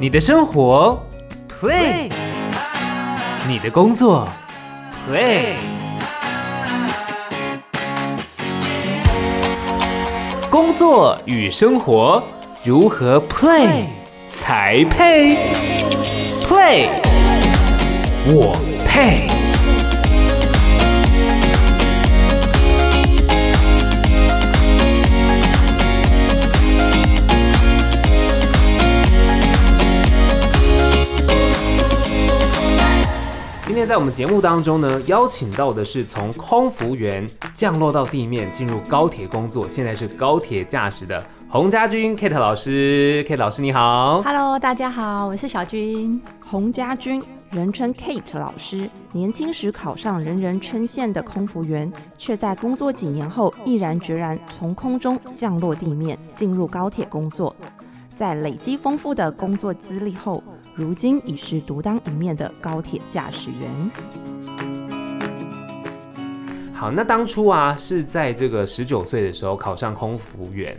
你的生活，play；你的工作，play。工作与生活如何 play 才配？play，我配。在我们节目当中呢，邀请到的是从空服员降落到地面，进入高铁工作，现在是高铁驾驶的洪家军 Kate 老师。Kate 老师你好。Hello，大家好，我是小军，洪家军，人称 Kate 老师。年轻时考上人人称羡的空服员，却在工作几年后毅然决然从空中降落地面，进入高铁工作。在累积丰富的工作资历后，如今已是独当一面的高铁驾驶员。好，那当初啊是在这个十九岁的时候考上空服员，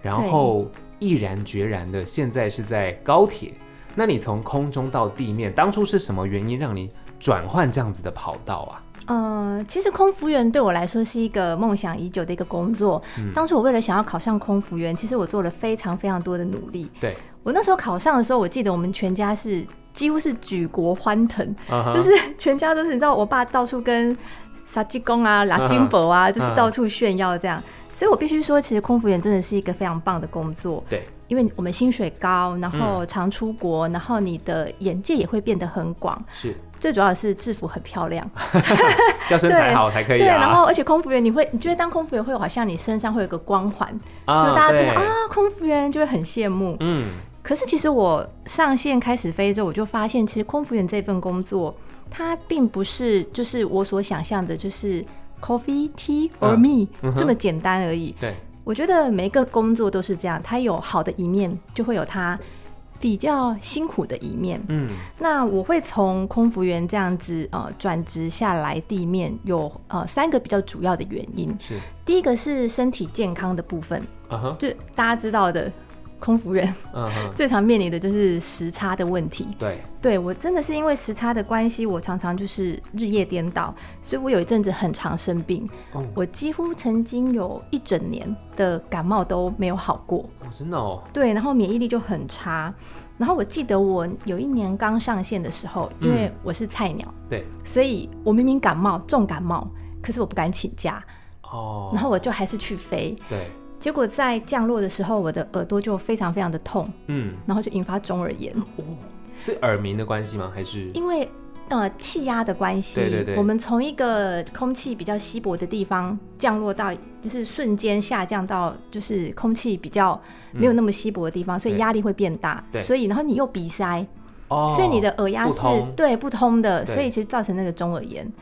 然后毅然决然的现在是在高铁。那你从空中到地面，当初是什么原因让你转换这样子的跑道啊？嗯，其实空服员对我来说是一个梦想已久的一个工作。嗯当初我为了想要考上空服员，其实我做了非常非常多的努力。对，我那时候考上的时候，我记得我们全家是几乎是举国欢腾，就是全家都是你知道，我爸到处跟杀鸡公啊、拉金箔啊，就是到处炫耀这样。所以我必须说，其实空服员真的是一个非常棒的工作，对，因为我们薪水高，然后常出国，然后你的眼界也会变得很广。是最主要的是制服很漂亮，要身材好才可以对，啊。然后而且空服员你会，你觉得当空服员会有好像你身上会有个光环，啊就大家听到啊空服员就会很羡慕。嗯，可是其实我上线开始飞之后，我就发现其实空服员这份工作，它并不是就是我所想象的，就是 coffee tea or 嗯 me、嗯这么简单而已。对，我觉得每一个工作都是这样，它有好的一面，就会有它比较辛苦的一面。嗯，那我会从空服员这样子呃转职下来地面，有呃三个比较主要的原因。是，第一个是身体健康的部分，就大家知道的，空服员。嗯，最常面临的就是时差的问题。对，对我真的是因为时差的关系，我常常就是日夜颠倒，所以我有一阵子很常生病，哦，我几乎曾经有一整年的感冒都没有好过。哦真的哦，对，然后免疫力就很差。然后我记得我有一年刚上线的时候，因为我是菜鸟，对，所以我明明感冒重感冒，可是我不敢请假，哦，然后我就还是去飞。对，结果在降落的时候，我的耳朵就非常非常的痛，嗯，然后就引发中耳炎，哦，是耳鸣的关系吗？还是因为。呃，气压的关系，对对对我们从一个空气比较稀薄的地方降落到，就是瞬间下降到，就是空气比较没有那么稀薄的地方，所以对压力会变大。对所以然后你又鼻塞，哦，所以你的耳压是不对不通的，所以其实造成那个中耳炎。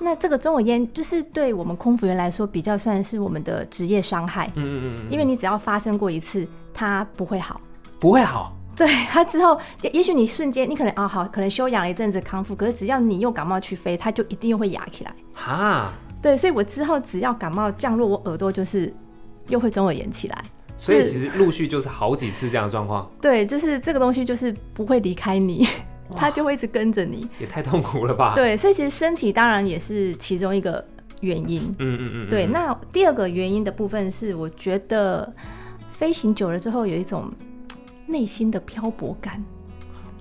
那这个中耳炎就是对我们空服员来说比较算是我们的职业伤害，嗯嗯嗯嗯，因为你只要发生过一次，它不会好。不会好，对它之后，也也许你瞬间你可能啊好，可能休养了一阵子康复，可是只要你又感冒去飞，它就一定又会哑起来。哈，对，所以我之后只要感冒降落，我耳朵就是又会中耳炎起来。所以其实陆续就是好几次这样的状况，对，就是这个东西就是不会离开你，它就会一直跟着你。也太痛苦了吧？，对，所以其实身体当然也是其中一个原因。嗯嗯嗯，对，嗯那第二个原因的部分是，我觉得飞行久了之后有一种内心的漂泊感。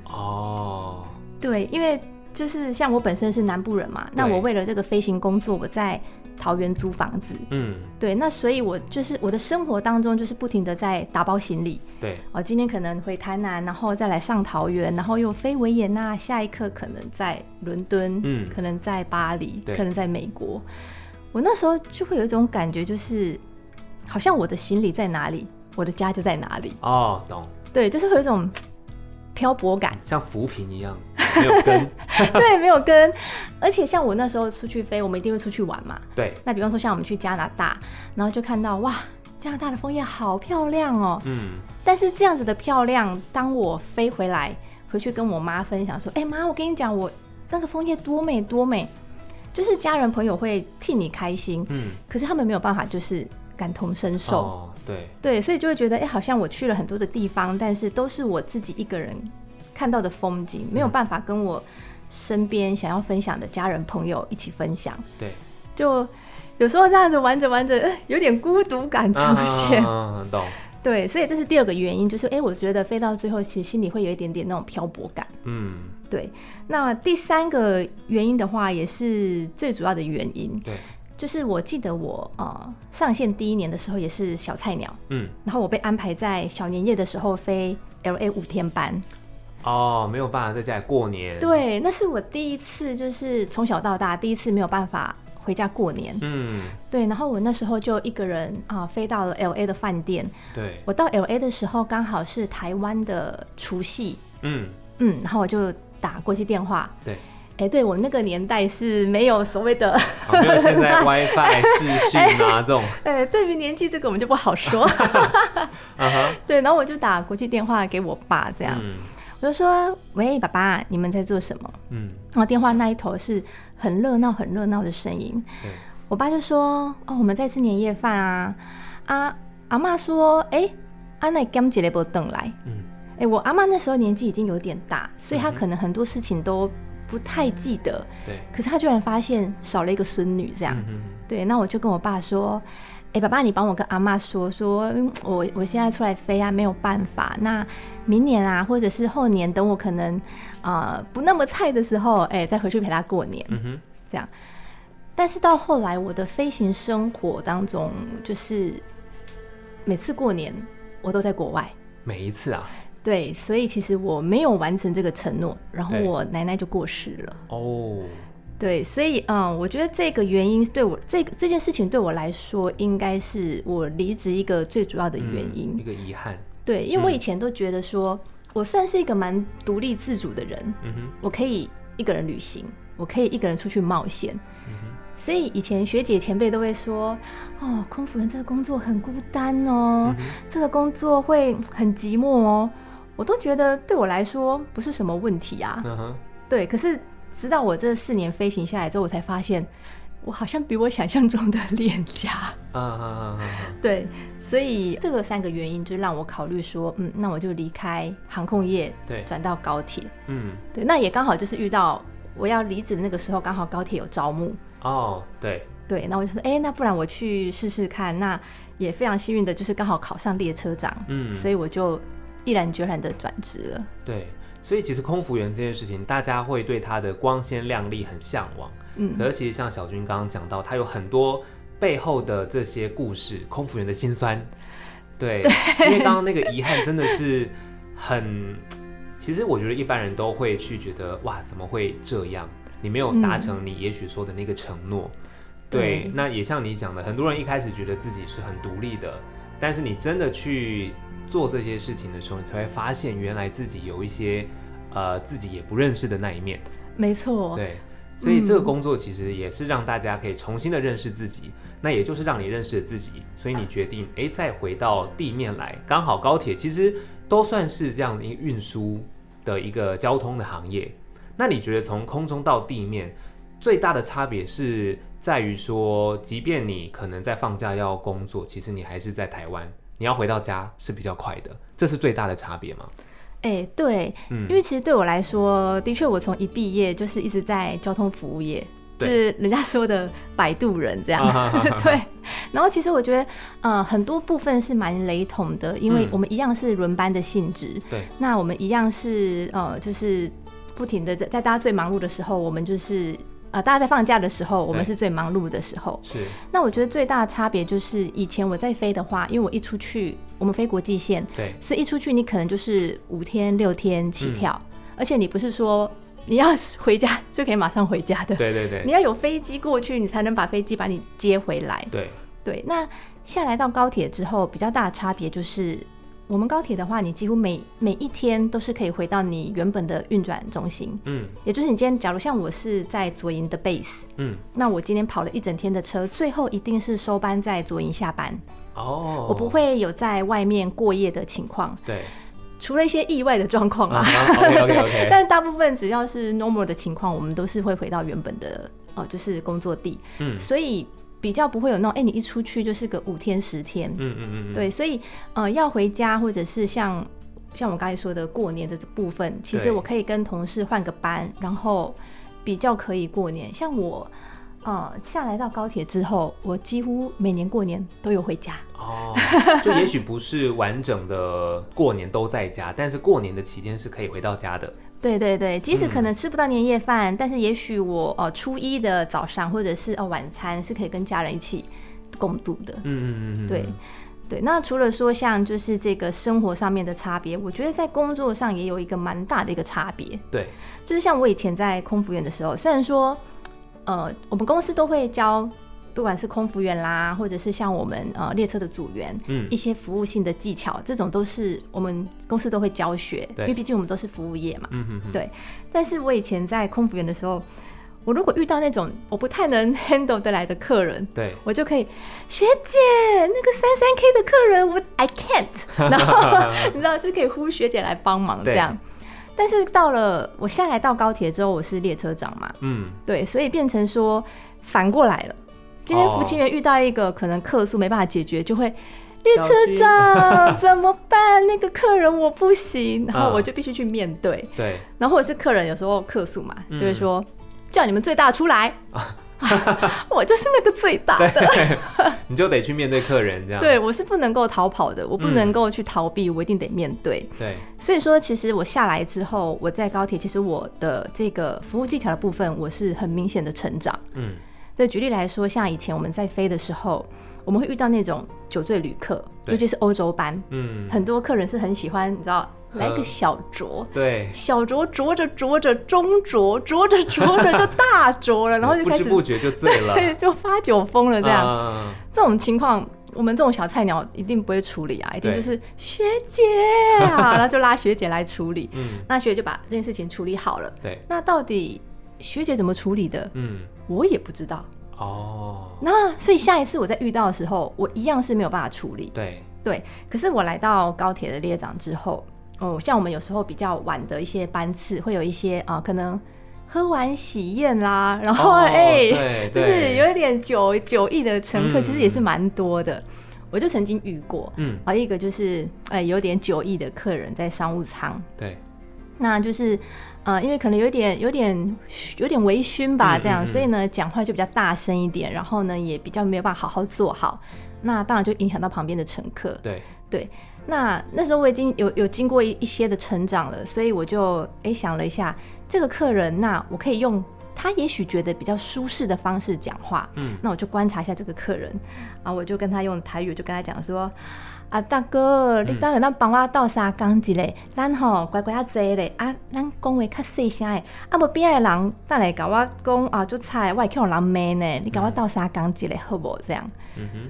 哦，对，因为就是像我本身是南部人嘛，那我为了这个飞行工作，我在桃园租房子。嗯，对，那所以我就是我的生活当中就是不停的在打包行李。对，哦，今天可能回台南，然后再来上桃园，然后又飞维也纳，下一刻可能在伦敦，嗯可能在巴黎，可能在美国。我那时候就会有一种感觉，就是好像我的行李在哪里，我的家就在哪里。哦，懂，对，就是会有一种 漂泊感。像浮萍一样，没有根，对，没有跟，而且像我那时候出去飞，我们一定会出去玩嘛。对，那比方说像我们去加拿大，然后就看到哇，加拿大的枫叶好漂亮哦。嗯，但是这样子的漂亮，当我飞回来，回去跟我妈分享说：“哎、妈，我跟你讲，我那个枫叶多美多美。”就是家人朋友会替你开心，嗯，可是他们没有办法，就是感同身受。哦，对，对，所以就会觉得，哎、好像我去了很多的地方，但是都是我自己一个人看到的风景，没有办法跟我身边想要分享的家人朋友一起分享。对，就有时候这样子玩着玩着，呃有点孤独感出现。嗯，懂，对，所以这是第二个原因，就是哎、诶我觉得飞到最后，其实心里会有一点点那种漂泊感。嗯，对，那第三个原因的话，也是最主要的原因，对，就是我记得我呃上线第一年的时候也是小菜鸟，嗯，然后我被安排在小年夜的时候飞 L A 五天班。哦，没有办法在家里过年，，对，那是我第一次，就是从小到大第一次没有办法回家过年。嗯，对，然后我那时候就一个人啊、飞到了 L A 的饭店。对，我到 L A 的时候刚好是台湾的除夕，嗯，嗯，然后我就打国际电话。对，哎，对我那个年代是没有所谓的，好，没有现在 WiFi 视讯啊这种，哎，对于年纪这个我们就不好说。对，然后我就打国际电话给我爸，这样、嗯我就说：“喂，爸爸，你们在做什么？”嗯，然后电话那一头是很热闹、很热闹的声音。对，我爸就说：“哦，我们在吃年夜饭啊。”啊，阿妈说：“哎、阿奶刚姐来不等来。”嗯，哎、我阿妈那时候年纪已经有点大，所以她可能很多事情都不太记得。对，可是她居然发现少了一个孙女，这样。嗯对，那我就跟我爸说：“哎、爸爸，你帮我跟阿妈说说，嗯我我现在出来飞啊，没有办法。那明年啊，或者是后年，等我可能呃不那么菜的时候，哎、再回去陪他过年。嗯哼，这样。但是到后来，我的飞行生活当中，就是每次过年我都在国外。每一次啊，对，所以其实我没有完成这个承诺，然后我奶奶就过世了。哦，对，所以嗯，我觉得这个原因对我这个这件事情对我来说，应该是我离职一个最主要的原因。嗯一个遗憾，对，因为我嗯以前都觉得说，我算是一个蛮独立自主的人，嗯哼，我可以一个人旅行，我可以一个人出去冒险。嗯所以以前学姐前辈都会说，哦，空服员这个工作很孤单哦，嗯这个工作会很寂寞哦。我都觉得对我来说不是什么问题啊。对，可是直到我这四年飞行下来之后，我才发现，我好像比我想象中的恋家。啊啊啊啊，对，所以这个三个原因就让我考虑说，嗯，那我就离开航空业，对转到高铁。嗯，对，那也刚好就是遇到我要离职的那个时候，刚好高铁有招募。哦，对，对，那我就说，哎、那不然我去试试看。那也非常幸运的，就是刚好考上列车长，嗯，所以我就毅然决然的转职了。对，所以其实空服员这件事情，大家会对他的光鲜亮丽很向往。嗯可是其实像小军刚刚讲到，他有很多背后的这些故事，空服员的辛酸。对，因为刚刚那个遗憾真的是很，其实我觉得一般人都会去觉得，哇，怎么会这样？你没有达成你也许说的那个承诺。对对，那也像你讲的，很多人一开始觉得自己是很独立的，但是你真的去做这些事情的时候，你才会发现原来自己有一些呃自己也不认识的那一面。没错，对，所以这个嗯工作其实也是让大家可以重新的认识自己，那也就是让你认识了自己，所以你决定哎再回到地面来，刚好高铁其实都算是这样一个运输的一个交通的行业。那你觉得从空中到地面最大的差别是在于说，即便你可能在放假要工作，其实你还是在台湾，你要回到家是比较快的，这是最大的差别吗？哎、对，嗯。因为其实对我来说，的确我从一毕业就是一直在交通服务业，就是人家说的摆渡人这样。啊哈哈哈 对，然后其实我觉得，呃，很多部分是蛮雷同的，因为嗯。我们一样是轮班的性质，对，那我们一样是呃，就是不停的在在大家最忙碌的时候，我们就是呃，大家在放假的时候，我们是最忙碌的时候。是，那我觉得最大的差别就是，以前我在飞的话，因为我一出去，我们飞国际线，对，所以一出去你可能就是五天六天起跳，嗯而且你不是说你要 回家就可以马上回家的，对对对。你要有飞机过去，你才能把飞机把你接回来。对，对，那下来到高铁之后，比较大的差别就是，我们高铁的话，你几乎每每一天都是可以回到你原本的运转中心，嗯。也就是你今天假如像我是在左营的 base，嗯，那我今天跑了一整天的车，最后一定是收班在左营下班，哦，我不会有在外面过夜的情况，对。除了一些意外的状况啊。对但大部分只要是 normal 的情况，我们都是会回到原本的呃，就是工作地。嗯。所以比较不会有那种，哎、你一出去就是个五天十天，嗯嗯嗯，嗯，对，所以呃要回家或者是像像我刚才说的过年的部分，其实我可以跟同事换个班，然后比较可以过年。像我呃下来到高铁之后，我几乎每年过年都有回家。哦，就也许不是完整的过年都在家，但是过年的期间是可以回到家的。对对对，即使可嗯能吃不到年夜饭，但是也许我呃初一的早上或者是呃晚餐是可以跟家人一起共度的。嗯嗯嗯嗯，对对，那除了说像就是这个生活上面的差别，我觉得在工作上也有一个蛮大的一个差别。对，就是像我以前在空服员的时候，虽然说呃我们公司都会教。不管是空服员啦，或者是像我们呃列车的组员，嗯。一些服务性的技巧，这种都是我们公司都会教学，对。因为毕竟我们都是服务业嘛。嗯哼哼，对，但是我以前在空服员的时候，我如果遇到那种我不太能 handle 得来的客人，对，我就可以，学姐，那个三三 K 的客人，我 I can't，然后你知道就可以呼学姐来帮忙这样。但是到了我下来到高铁之后，我是列车长嘛，嗯，对，所以变成说反过来了。今天哦服勤员遇到一个可能客诉没办法解决，就会列车长 怎么办？那个客人我不行，然后嗯。我就必须去面对。对，然后或者是客人有时候客诉嘛，嗯。就会说叫你们最大出来，我就是那个最大的，你就得去面对客人这样。对我是不能够逃跑的，我不嗯能够去逃避，我一定得面对。对，所以说，其实我下来之后，我在高铁，其实我的这个服务技巧的部分，我是很明显的成长。嗯，对，举例来说，像以前我们在飞的时候，我们会遇到那种酒醉旅客，尤其是欧洲班，嗯，很多客人是很喜欢，你知道，来个小酌。对，小酌酌着酌着中酌，酌着酌着就大酌了，然后就不开始知不觉就醉了，对，就发酒疯了这样。啊这种情况，我们这种小菜鸟一定不会处理啊，一定就是学姐啊，然后就拉学姐来处理。嗯，那学姐就把这件事情处理好了。对，那到底学姐怎么处理的，嗯，我也不知道。哦，那所以下一次我在遇到的时候，我一样是没有办法处理。对，对，可是我来到高铁的列长之后，哦，像我们有时候比较晚的一些班次，会有一些啊、可能喝完喜宴啦，然后哦哎、就是有一点酒酒意的乘客，嗯。其实也是蛮多的。我就曾经遇过，嗯，啊，一个就是哎、有点酒意的客人在商务舱，对，那就是呃，因为可能有点有点有点微醺吧，嗯这样，嗯嗯所以呢讲话就比较大声一点，然后呢也比较没有办法好好做好，那当然就影响到旁边的乘客。对，对，那那时候我已经有有经过一一些的成长了，所以我就哎想了一下，这个客人，那我可以用他也许觉得比较舒适的方式讲话，嗯，那我就观察一下这个客人，啊，我就跟他用台语，就跟他讲说。啊，大哥，你当然咱帮我倒三缸一个，咱吼乖乖啊坐咧，啊，咱讲话较细声诶，啊，无边仔的人等下甲我讲啊，做菜我会去互人骂呢，你甲我倒三缸一个好无？这样，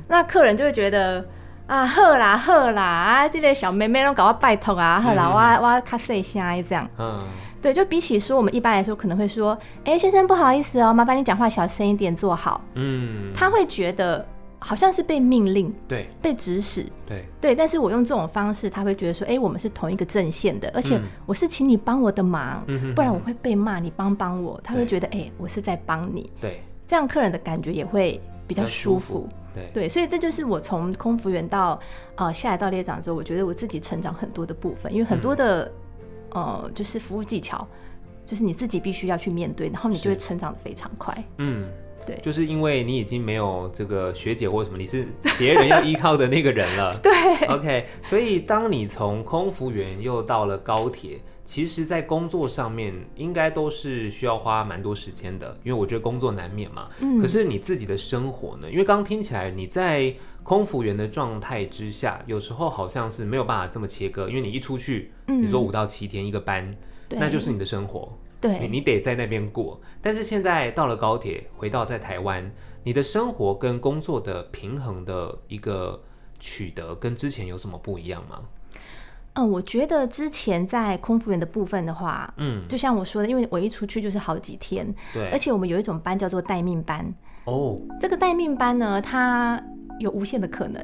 那客人就会觉得啊，好啦好啦，啊，这个小妹妹拢搞我拜托啊，好啦，嗯我我较细声的这样。嗯，对，就比起说我们一般来说可能会说，哎、先生不好意思哦，麻烦你讲话小声一点，坐好。嗯，他会觉得好像是被命令、对。被指使。对，对，但是我用这种方式，他会觉得说，哎、我们是同一个阵线的，而且嗯。我是请你帮我的忙，嗯不然我会被骂，你帮帮我。他会觉得，哎、我是在帮你，对，这样客人的感觉也会比较舒服。舒服。对，对，所以这就是我从空服员到呃下来到列长之后，我觉得我自己成长很多的部分，因为很多嗯。的、呃就是服务技巧，就是你自己必须要去面对，然后你就会成长的非常快。嗯。对就是因为你已经没有这个学姐或什么，你是别人要依靠的那个人了。对，OK，所以当你从空服员又到了高铁，其实，在工作上面应该都是需要花蛮多时间的，因为我觉得工作难免嘛。嗯可是你自己的生活呢？因为刚刚听起来你在空服员的状态之下，有时候好像是没有办法这么切割，因为你一出去，嗯你说五到七天一个班，对那就是你的生活。你对，你得在那边过。但是现在到了高铁，回到在台湾，你的生活跟工作的平衡的一个取得，跟之前有什么不一样吗？嗯，我觉得之前在空服员的部分的话，嗯，就像我说的，因为我一出去就是好几天，对，而且我们有一种班叫做待命班。哦，这个待命班呢，它有无限的可能。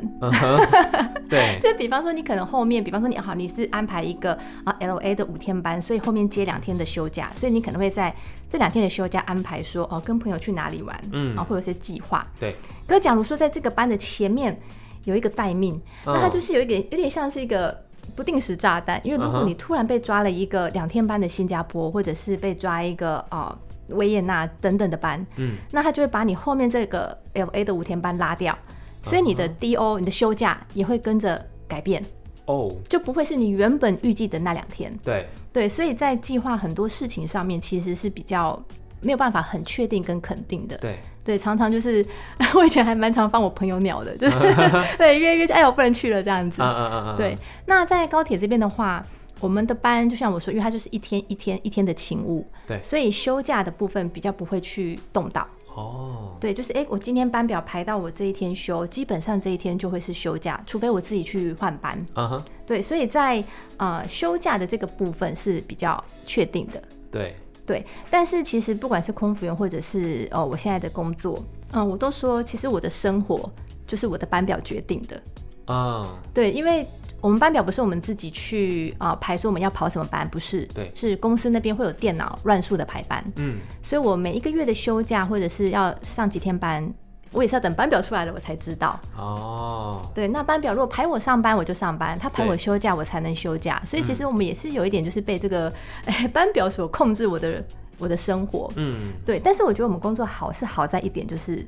对，就比方说，你可能后面，比方说你好，你是安排一个啊 L A 的五天班，所以后面接两天的休假，所以你可能会在这两天的休假安排说哦，跟朋友去哪里玩，嗯啊，会有一些计划。对，可假如说在这个班的前面有一个待命，那它嗯。就是有一点有点像是一个不定时炸弹，因为如果你突然被抓了一个两天班的新加坡，或者是被抓一个啊维也纳等等的班，嗯，那他就会把你后面这个 L A 的五天班拉掉，所以你的 D O 你的休假也会跟着改变。哦，就不会是你原本预计的那两天。对，对，所以在计划很多事情上面，其实是比较没有办法很确定跟肯定的。对，对，常常就是 我以前还蛮常放我朋友鸟的，就是 对约一约就哎我不能去了这样子。嗯嗯嗯嗯，对，那在高铁这边的话，我们的班就像我说，因为它就是一天一天一天的勤务，对所以休假的部分比较不会去动到。哦，对，就是哎、诶我今天班表排到我这一天休，基本上这一天就会是休假，除非我自己去换班。嗯哼，对，所以在呃休假的这个部分是比较确定的。对，对，但是其实不管是空服员或者是呃我现在的工作，嗯、我都说其实我的生活就是我的班表决定的。嗯，对，因为我们班表不是我们自己去啊、排说我们要跑什么班，不是，对。是公司那边会有电脑乱数的排班，嗯，所以我每一个月的休假或者是要上几天班，我也是要等班表出来了我才知道。哦，对，那班表如果排我上班我就上班，他排我休假我才能休假，所以其嗯实我们也是有一点就是被这个、哎 班表所控制我的我的生活。嗯。对，但是我觉得我们工作好是好在一点就是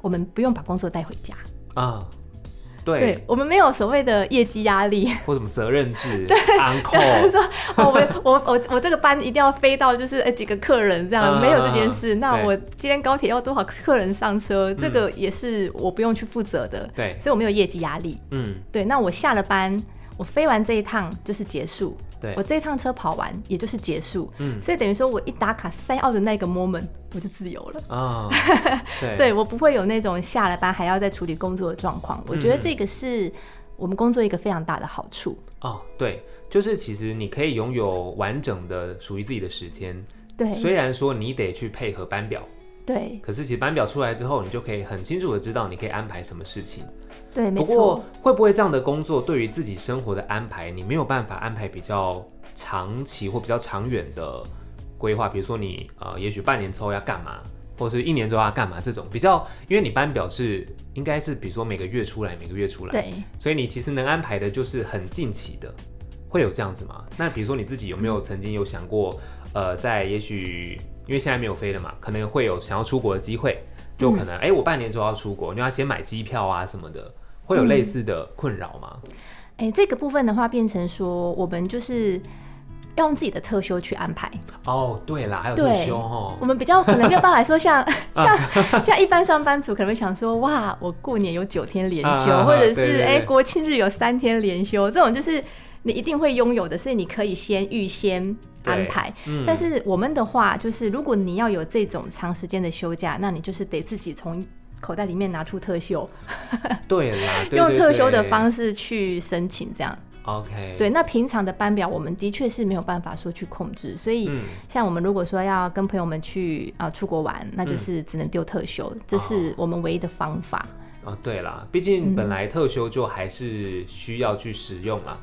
我们不用把工作带回家，啊，对。对，我们没有所谓的业绩压力。或什么责任制、安扣，说哦，我我我我这个班一定要飞到就是哎几个客人这样，嗯没有这件事。嗯那我今天高铁要多少客人上车，这个也是我不用去负责的，对，所以我没有业绩压力。嗯，对，那我下了班，我飞完这一趟就是结束，对。我，这一趟车跑完也就是结束，嗯。所以等于说我一打卡塞奥的那个 moment 我就自由了。啊，对，对我不会有那种下了班还要再处理工作的状况，我觉得嗯这个是我们工作一个非常大的好处。哦，对，就是其实你可以拥有完整的属于自己的时间，对。虽然说你得去配合班表，对。可是其实班表出来之后，你就可以很清楚的知道你可以安排什么事情。对，没不过错，会不会这样的工作对于自己生活的安排，你没有办法安排比较长期或比较长远的规划？比如说你呃，也许半年之后要干嘛，或是一年之后要干嘛这种比较，因为你班表是应该是比如说每个月出来，每个月出来，对。所以你其实能安排的就是很近期的，会有这样子吗？那比如说你自己有没有曾经有想过，呃，在也许因为现在没有飞了嘛，可能会有想要出国的机会，就可能哎、诶我半年之后要出国，你要先买机票啊什么的，会有类似的困扰吗？哎、这个部分的话，变成说我们就是要用自己的特休去安排。哦，对啦，还有特休哈我，们比较可能没有办法说像 像像一般上班族可能会想说，哇，我过年有九天连休，啊或者是哎、国庆日有三天连休，这种就是你一定会拥有的，所以你可以先预先安排。嗯但是我们的话，就是如果你要有这种长时间的休假，那你就是得自己从口袋里面拿出特休，对啦，对用特休的方式去申请，这样。，OK，对，那平常的班表我们的确是没有办法说去控制，所以嗯。像我们如果说要跟朋友们去啊、出国玩，那就是只能丢特休，这是我们唯一的方法。哦，对啦，毕竟嗯本来特休就还是需要去使用嘛，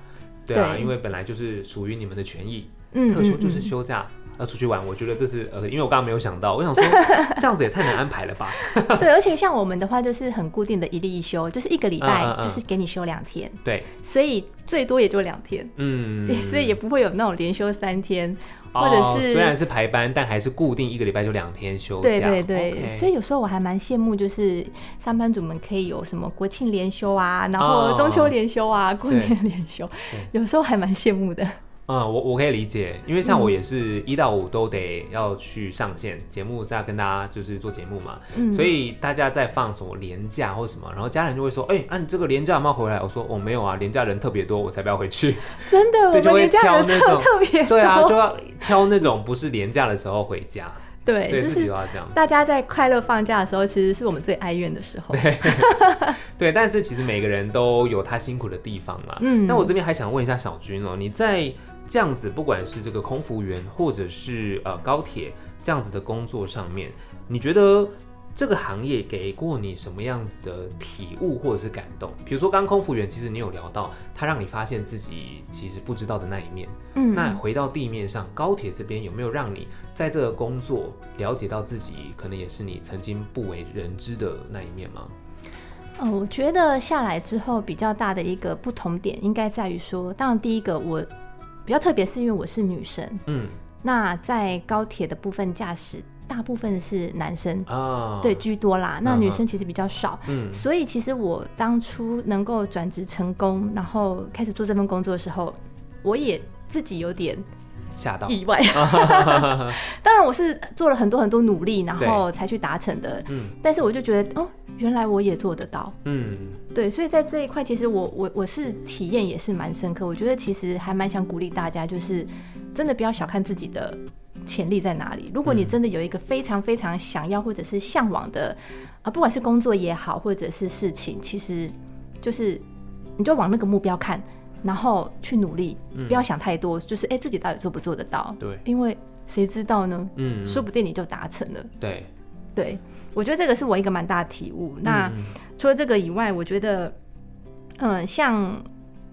对啊，对。因为本来就是属于你们的权益，嗯特休就是嗯。休假。要出去玩，我觉得这是呃，因为我刚刚没有想到，我想说 这样子也太难安排了吧？嗯 对，而且像我们的话，就是很固定的一例一休，就是一个礼拜嗯嗯嗯就是给你休两天，对，所以最多也就两天，嗯，所以也不会有那种连休三天，哦或者是虽然是排班，但还是固定一个礼拜就两天休假。对对对所以有时候我还蛮羡慕，就是上班族们可以有什么国庆连休啊，然后哦中秋连休啊，过年连休，有时候还蛮羡慕的。嗯，我我可以理解，因为像嗯我也是一到五都得要去上线节目，是要跟大家就是做节目嘛，嗯，所以大家在放什么年假或什么，然后家人就会说，哎、啊你这个年假有没有回来？我说我、没有啊，年假人特别多，我才不要回去。真的，我对就会们连假人特挑那种特别对啊，多就要挑那种不是年假的时候回家，对，对就是都要这样。大家在快乐放假的时候，其实是我们最哀怨的时候。对，但是其实每个人都有他辛苦的地方啦。嗯那我这边还想问一下小军哦，你在这样子，不管是这个空服员，或者是呃高铁这样子的工作上面，你觉得这个行业给过你什么样子的体悟或者是感动？比如说，刚刚空服员，其实你有聊到，他让你发现自己其实不知道的那一面。嗯，那回到地面上，高铁这边有没有让你在这个工作了解到自己可能也是你曾经不为人知的那一面吗？哦，我觉得下来之后比较大的一个不同点，应该在于说，当然第一个我比较特别，是因为我是女生。嗯那在高铁的部分驾驶，大部分是男生，啊，对，居多啦。那女生其实比较少。嗯所以其实我当初能够转职成功，然后开始做这份工作的时候，我也自己有点吓到，意外。当然我是做了很多很多努力，然后才去达成的。嗯但是我就觉得，哦，原来我也做得到。嗯对，所以在这一块，其实我我我是体验也是蛮深刻。我觉得其实还蛮想鼓励大家，就是真的不要小看自己的潜力在哪里。如果你嗯真的有一个非常非常想要或者是向往的啊，不管是工作也好，或者是事情，其实就是你就往那个目标看，然后去努力，嗯不要想太多，就是哎、自己到底做不做得到？对，因为谁知道呢？嗯说不定你就达成了。对，对，我觉得这个是我一个蛮大的体悟。那、嗯除了这个以外，我觉得，嗯、像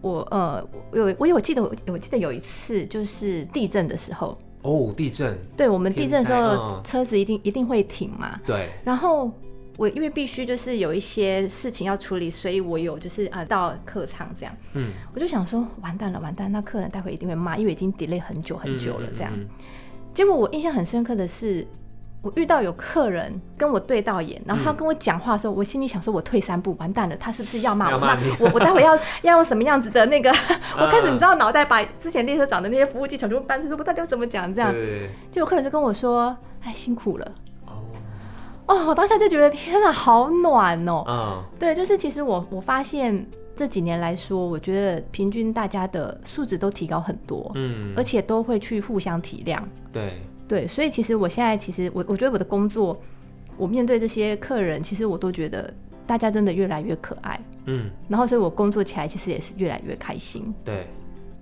我呃，我有我有记得我我记得有一次就是地震的时候，哦，地震，对我们地震的时候嗯车子一定一定会停嘛，对，然后。我因为必须就是有一些事情要处理，所以我有就是啊到客舱这样，嗯，我就想说完蛋了完蛋，那客人待会一定会骂，因为已经 delay 很久很久了这样。嗯，嗯结果我印象很深刻的是，我遇到有客人跟我对到眼，然后他跟我讲话的时候，我心里想说，我退三步，完蛋了，他是不是要骂我？骂我我待会要 要用什么样子的那个？我开始嗯你知道脑袋把之前列车长的那些服务技巧全部搬出，说我到底要怎么讲这样？对对对，结果客人就跟我说，哎，辛苦了。哦，哦，我当下就觉得天哪，好暖哦。嗯对，就是其实我我发现这几年来说，我觉得平均大家的素质都提高很多，嗯，而且都会去互相体谅。对，对，所以其实我现在其实我我觉得我的工作，我面对这些客人，其实我都觉得大家真的越来越可爱，嗯。然后所以我工作起来其实也是越来越开心，对，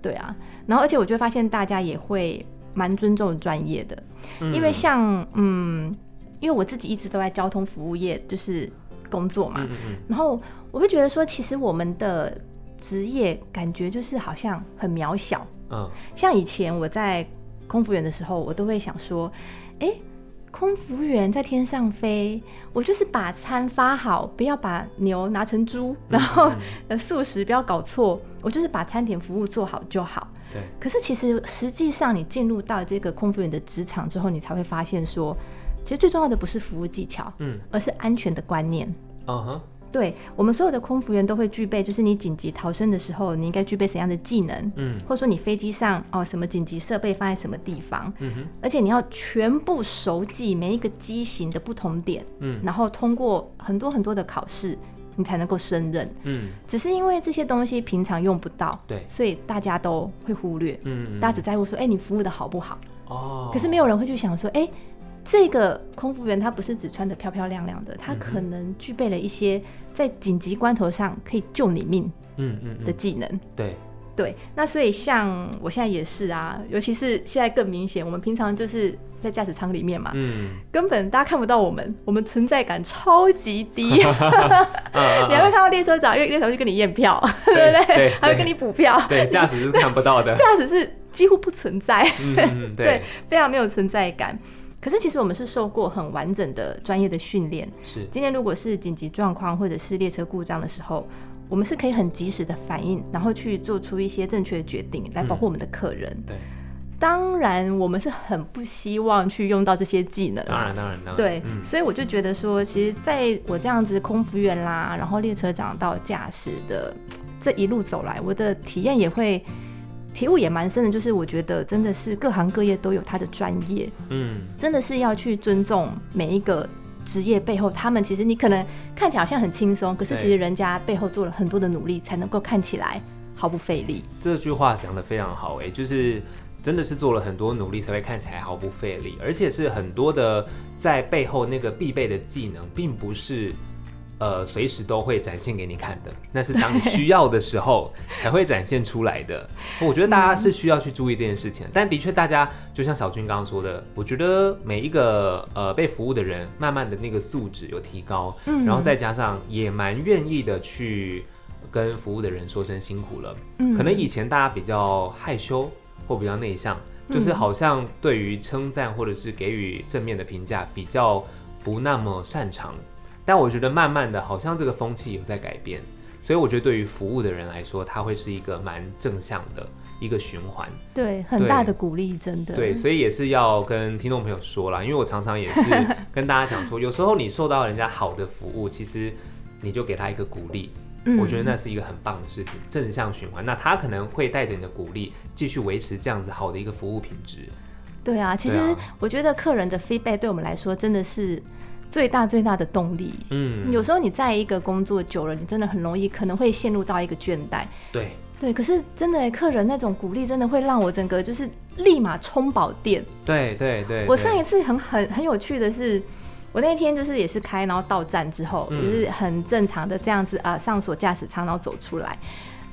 对啊，然后而且我就会发现大家也会蛮尊重专业的，嗯。因为像嗯，因为我自己一直都在交通服务业就是工作嘛，嗯。然后我会觉得说，其实我们的职业感觉就是好像很渺小，嗯。像以前我在空服员的时候，我都会想说，哎、空服员在天上飞，我就是把餐发好，不要把牛拿成猪，然后嗯呃素食不要搞错，我就是把餐点服务做好就好。对，可是其实实际上你进入到这个空服员的职场之后，你才会发现说，其实最重要的不是服务技巧，嗯而是安全的观念。嗯哼，对我们所有的空服员都会具备，就是你紧急逃生的时候，你应该具备怎样的技能，嗯。或者说你飞机上哦什么紧急设备放在什么地方，嗯哼，而且你要全部熟记每一个机型的不同点，嗯。然后通过很多很多的考试，你才能够胜任。嗯。只是因为这些东西平常用不到，对，所以大家都会忽略，嗯大家只在乎说，哎、你服务的好不好？哦，可是没有人会去想说，哎、这个空服员他不是只穿的漂漂亮亮的，他可能具备了一些在紧急关头上可以救你命嗯嗯嗯，的技能。对，对，那所以像我现在也是啊，尤其是现在更明显，我们平常就是在驾驶舱里面嘛，嗯，根本大家看不到我们，我们存在感超级低。嗯 你还会看到列车长，因为列车长会跟你验票，对对不对？对还会跟你补票。对，驾驶是看不到的，驾驶是几乎不存在，嗯嗯嗯，对，非常没有存在感。可是其实我们是受过很完整的专业的训练。是，今天如果是紧急状况或者是列车故障的时候，我们是可以很及时的反应，然后去做出一些正确的决定，来保护我们的客人。对，当然，我们是很不希望去用到这些技能啊。当然当然当然，对，嗯所以我就觉得说，其实在我这样子空服员啦，然后列车长到驾驶的这一路走来，我的体验也会体悟也蛮深的，就是我觉得真的是各行各业都有他的专业，嗯。真的是要去尊重每一个职业背后，他们其实你可能看起来好像很轻松，可是其实人家背后做了很多的努力，才能够看起来毫不费力。这句话讲的非常好，哎，就是真的是做了很多努力才会看起来毫不费力，而且是很多的在背后那个必备的技能，并不是呃随时都会展现给你看的，那是当你需要的时候才会展现出来的。我觉得大家是需要去注意这件事情，但的确大家就像小军刚刚说的，我觉得每一个呃被服务的人，慢慢的那个素质有提高，嗯然后再加上也蛮愿意的去跟服务的人说声辛苦了。嗯可能以前大家比较害羞或比较内向，就是好像对于称赞或者是给予正面的评价比较不那么擅长。但我觉得慢慢的，好像这个风气有在改变，所以我觉得对于服务的人来说，它会是一个蛮正向的一个循环。对，很大的鼓励，真的。对，所以也是要跟听众朋友说啦，因为我常常也是 跟大家讲说，有时候你受到人家好的服务，其实你就给他一个鼓励，嗯我觉得那是一个很棒的事情，正向循环。那他可能会带着你的鼓励，继续维持这样子好的一个服务品质。对啊，其实我觉得客人的 feedback 对我们来说真的是最大最大的动力。嗯，有时候你在一个工作久了，你真的很容易可能会陷入到一个倦怠。对，对，可是真的客人那种鼓励，真的会让我整个就是立马充饱电。对对对。我上一次很很很有趣的是，我那天就是也是开，然后到站之后，嗯就是很正常的这样子啊、上锁驾驶舱，然后走出来。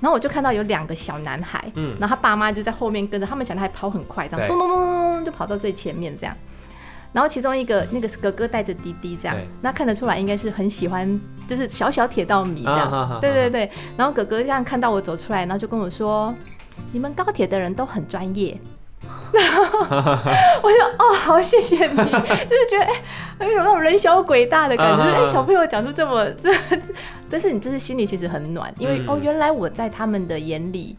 然后我就看到有两个小男孩，嗯然后他爸妈就在后面跟着，他们小男孩跑很快，这样对咚咚咚咚咚就跑到最前面这样。然后其中一个那个哥哥带着滴滴这样，那看得出来应该是很喜欢，就是小小铁道迷这样。啊哈哈对对对。然后哥哥这样看到我走出来，然后就跟我说：“你们高铁的人都很专业。” 我就哦，好谢谢你，就是觉得哎，有那种人小鬼大的感觉，哎，小朋友讲出这么这，这但是你就是心里其实很暖，因为、嗯哦，原来我在他们的眼里。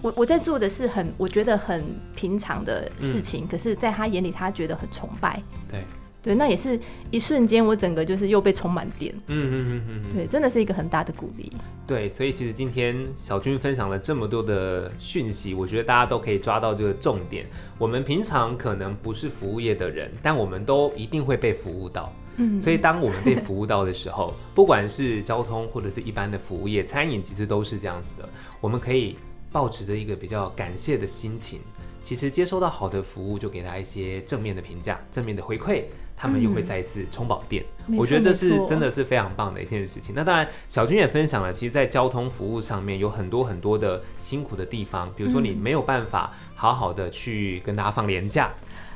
我我在做的是很我觉得很平常的事情，可是在他眼里，他觉得很崇拜。对，对，那也是一瞬间，我整个就是又被充满电。嗯嗯嗯嗯嗯。对，真的是一个很大的鼓励。对，所以其实今天小军分享了这么多的讯息，我觉得大家都可以抓到这个重点。我们平常可能不是服务业的人，但我们都一定会被服务到。嗯，所以当我们被服务到的时候，不管是交通或者是一般的服务业，餐饮其实都是这样子的。我们可以保持着一个比较感谢的心情，其实接收到好的服务，就给他一些正面的评价、正面的回馈，他们又会再一次充饱电。我觉得这是真的是非常棒的一件事情。那当然，小军也分享了，其实，在交通服务上面有很多很多的辛苦的地方，比如说你嗯没有办法好好的去跟大家放年假。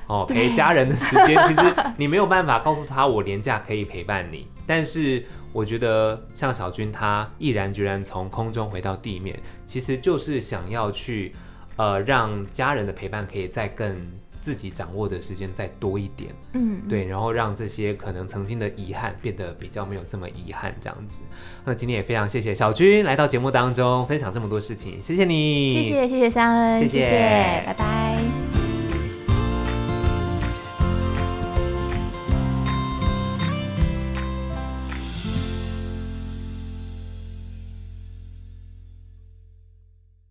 哦，对陪家人的时间，其实你没有办法告诉他我年假可以陪伴你，但是我觉得像小军他毅然决然从空中回到地面，其实就是想要去呃让家人的陪伴可以再更自己掌握的时间再多一点。嗯，对，然后让这些可能曾经的遗憾变得比较没有这么遗憾，这样子。那今天也非常谢谢小军来到节目当中分享这么多事情，谢谢你，谢谢谢谢山恩，谢谢拜拜。